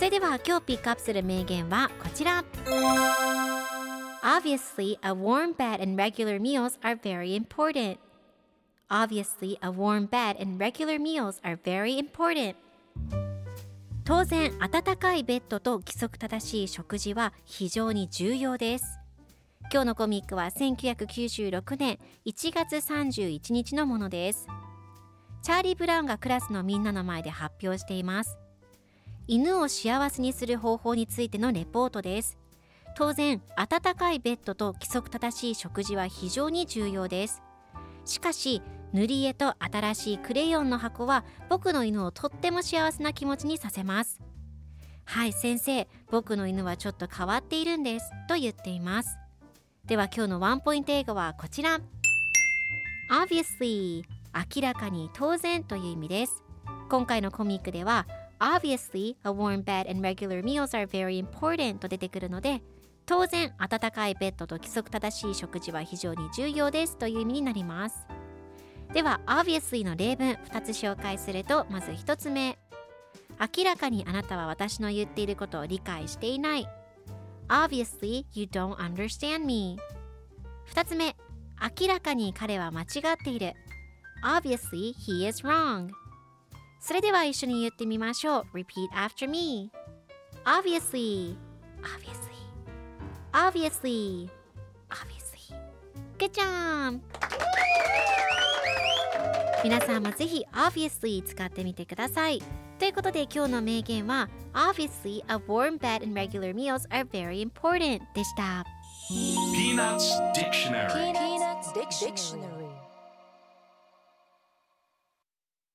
それでは今日ピックアップする名言はこちら Obviously, a warm bed and regular meals are very important. Obviously, a warm bed and regular meals are very important. 当然、暖かいベッドと規則正しい食事は非常に重要です。今日のコミックは1996年1月31日のものです。チャーリー・ブラウンがクラスのみんなの前で発表しています。犬を幸せにする方法についてのレポートです。当然、暖かいベッドと規則正しい食事は非常に重要です。しかし、塗り絵と新しいクレヨンの箱は僕の犬をとっても幸せな気持ちにさせます。はい、先生、僕の犬はちょっと変わっているんです。と言っています。では今日のワンポイント英語はこちら。Obviously 明らかに当然という意味です。今回のコミックでは Obviously, a warm bed and regular meals are very important と出てくるので当然暖かいベッドと規則正しい食事は非常に重要ですという意味になります。では Obviously の例文2つ紹介するとまず1つ目明らかにあなたは私の言っていることを理解していない Obviously, you don't understand me 2つ目明らかに彼は間違っている Obviously, he is wrong それでは一緒に言ってみましょう Repeat after me Obviously Obviously Obviously Obviously Good job! 皆さんもぜひ Obviously 使ってみてくださいということで今日の名言は Obviously, a warm bed and regular meals are very important でした Peanuts Dictionary Peanuts Dictionary